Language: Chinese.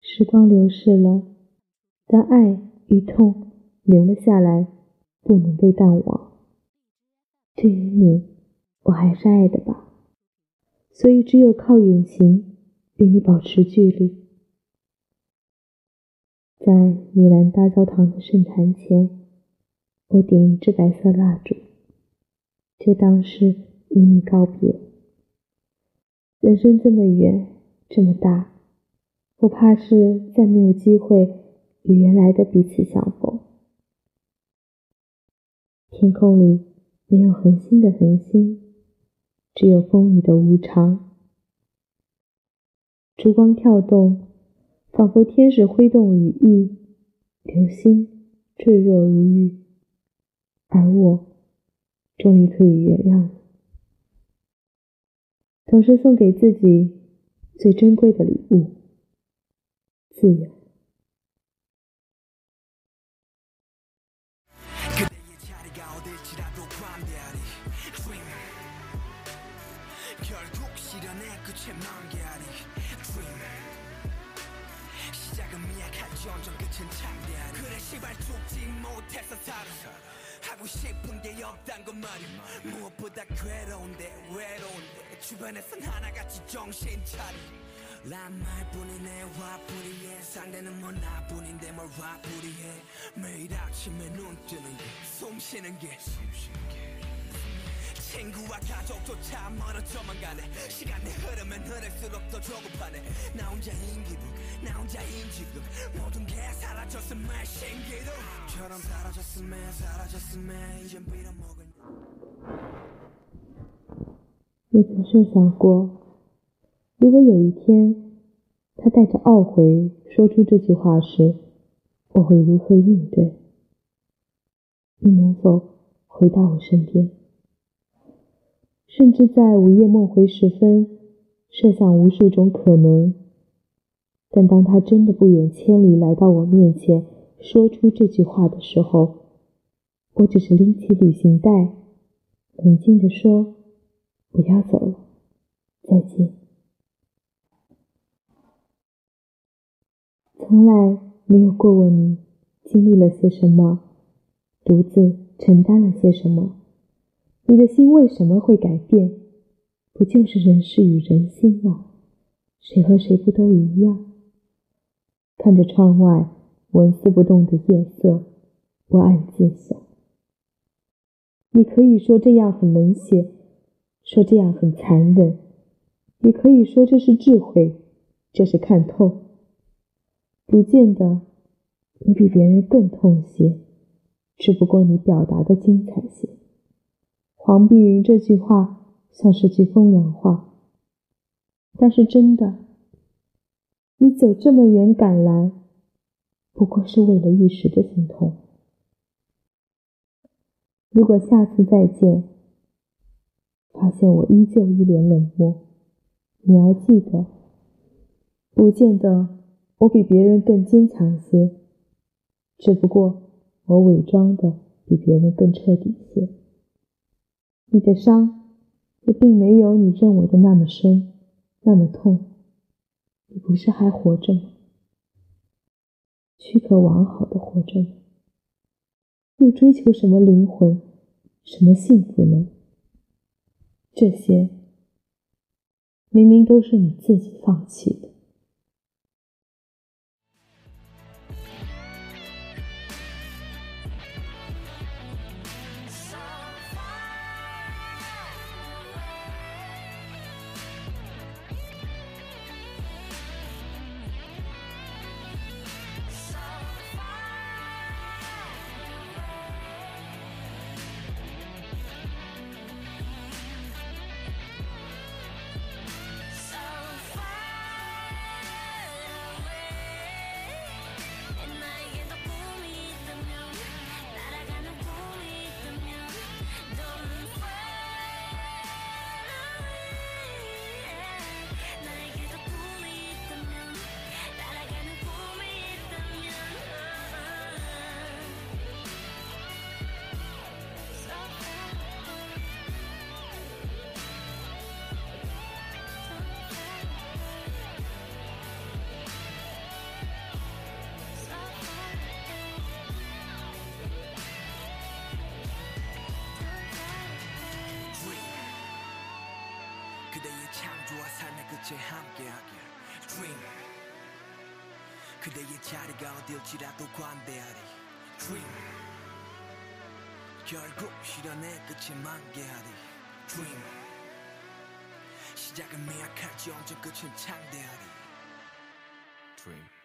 时光流逝了，但爱与痛留了下来，不能被淡忘。对于你，我还是爱的吧，所以只有靠远行与你保持距离。在米兰大教堂的圣坛前，我点一支白色蜡烛，就当是与你告别。人生这么远，这么大。我怕是再没有机会与原来的彼此相逢。天空里没有恒星的恒星，只有风雨的无常。烛光跳动，仿佛天使挥动羽翼，流星坠落如雨，而我终于可以原谅了。总是送给自己最珍贵的礼物。自由。 하고 싶은 게 없단 건 말이야 무엇보다 괴로운데 외로운데 주변에선 하나같이 정신 차려 난 말뿐이네 화풀이해 상대는 뭐 나뿐인데 뭘 화풀이해 매일 아침에 눈 뜨는 게숨 쉬는 게 친구와 가족조차 멀어져만 가네 시간이 흐르면 흐를수록 더 조급하네 나 혼자인 기분 나 혼자인 지금 모든 게 사라졌음에 신기루처럼 사라졌음에 사라졌음에 이젠 빌어먹은 你曾设想过 如果有一天，他带着懊悔说出这句话时，我会如何应对？你能否回到我身边？甚至在午夜梦回时分，设想无数种可能。但当他真的不远千里来到我面前，说出这句话的时候，我只是拎起旅行袋，冷静地说：“我要走了，再见。”从来没有过问你经历了些什么，独自承担了些什么。你的心为什么会改变？不就是人事与人心吗？谁和谁不都一样？看着窗外纹丝不动的夜色，我暗自想：你可以说这样很冷血，说这样很残忍，也可以说这是智慧，这是看透。不见得你比别人更痛些，只不过你表达的精彩些。黄碧云这句话像是句风凉话，但是真的，你走这么远赶来，不过是为了一时的心痛。如果下次再见，发现我依旧一脸冷漠，你要记得，不见得。我比别人更坚强些，只不过我伪装的比别人更彻底些。你的伤也并没有你认为的那么深，那么痛。你不是还活着吗？躯壳完好的活着吗？又追求什么灵魂，什么幸福呢？这些明明都是你自己放弃的。 창조와 삶의 끝에 함께하길. Dream. 그대의 자리가 어딜지라도 관대하리. Dream. 결국 실현의 끝에 만개하리. Dream. 시작은 미약할지 언제 끝은 창대하리. Dream